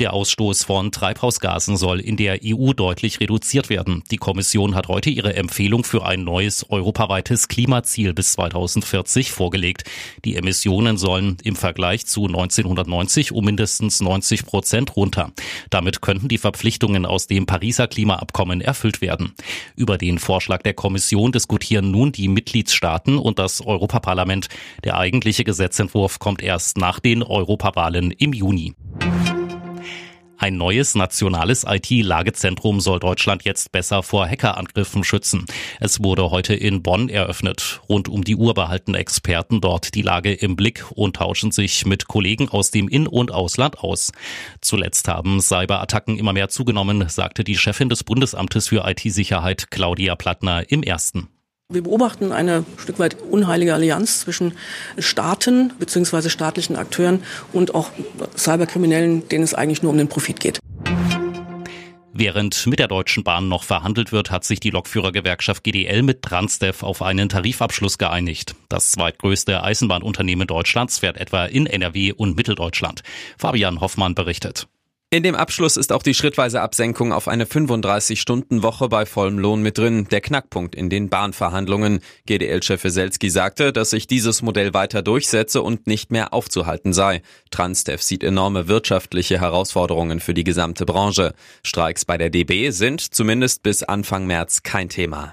Der Ausstoß von Treibhausgasen soll in der EU deutlich reduziert werden. Die Kommission hat heute ihre Empfehlung für ein neues europaweites Klimaziel bis 2040 vorgelegt. Die Emissionen sollen im Vergleich zu 1990 um mindestens 90 Prozent runter. Damit könnten die Verpflichtungen aus dem Pariser Klimaabkommen erfüllt werden. Über den Vorschlag der Kommission diskutieren nun die Mitgliedstaaten und das Europaparlament. Der eigentliche Gesetzentwurf kommt erst nach den Europawahlen im Juni. Ein neues nationales IT-Lagezentrum soll Deutschland jetzt besser vor Hackerangriffen schützen. Es wurde heute in Bonn eröffnet. Rund um die Uhr behalten Experten dort die Lage im Blick und tauschen sich mit Kollegen aus dem In- und Ausland aus. Zuletzt haben Cyberattacken immer mehr zugenommen, sagte die Chefin des Bundesamtes für IT-Sicherheit Claudia Plattner im ersten. Wir beobachten eine Stück weit unheilige Allianz zwischen Staaten bzw. staatlichen Akteuren und auch Cyberkriminellen, denen es eigentlich nur um den Profit geht. Während mit der Deutschen Bahn noch verhandelt wird, hat sich die Lokführergewerkschaft GDL mit Transdev auf einen Tarifabschluss geeinigt. Das zweitgrößte Eisenbahnunternehmen Deutschlands fährt etwa in NRW und Mitteldeutschland. Fabian Hoffmann berichtet. In dem Abschluss ist auch die schrittweise Absenkung auf eine 35-Stunden-Woche bei vollem Lohn mit drin, der Knackpunkt in den Bahnverhandlungen. GDL-Chef Weselski sagte, dass sich dieses Modell weiter durchsetze und nicht mehr aufzuhalten sei. Transdev sieht enorme wirtschaftliche Herausforderungen für die gesamte Branche. Streiks bei der DB sind zumindest bis Anfang März kein Thema.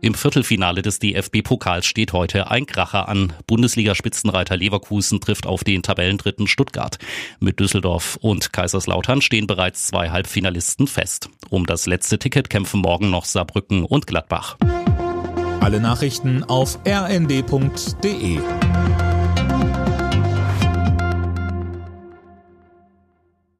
Im Viertelfinale des DFB-Pokals steht heute ein Kracher an. Bundesliga-Spitzenreiter Leverkusen trifft auf den Tabellendritten Stuttgart. Mit Düsseldorf und Kaiserslautern stehen bereits zwei Halbfinalisten fest. Um das letzte Ticket kämpfen morgen noch Saarbrücken und Gladbach. Alle Nachrichten auf rnd.de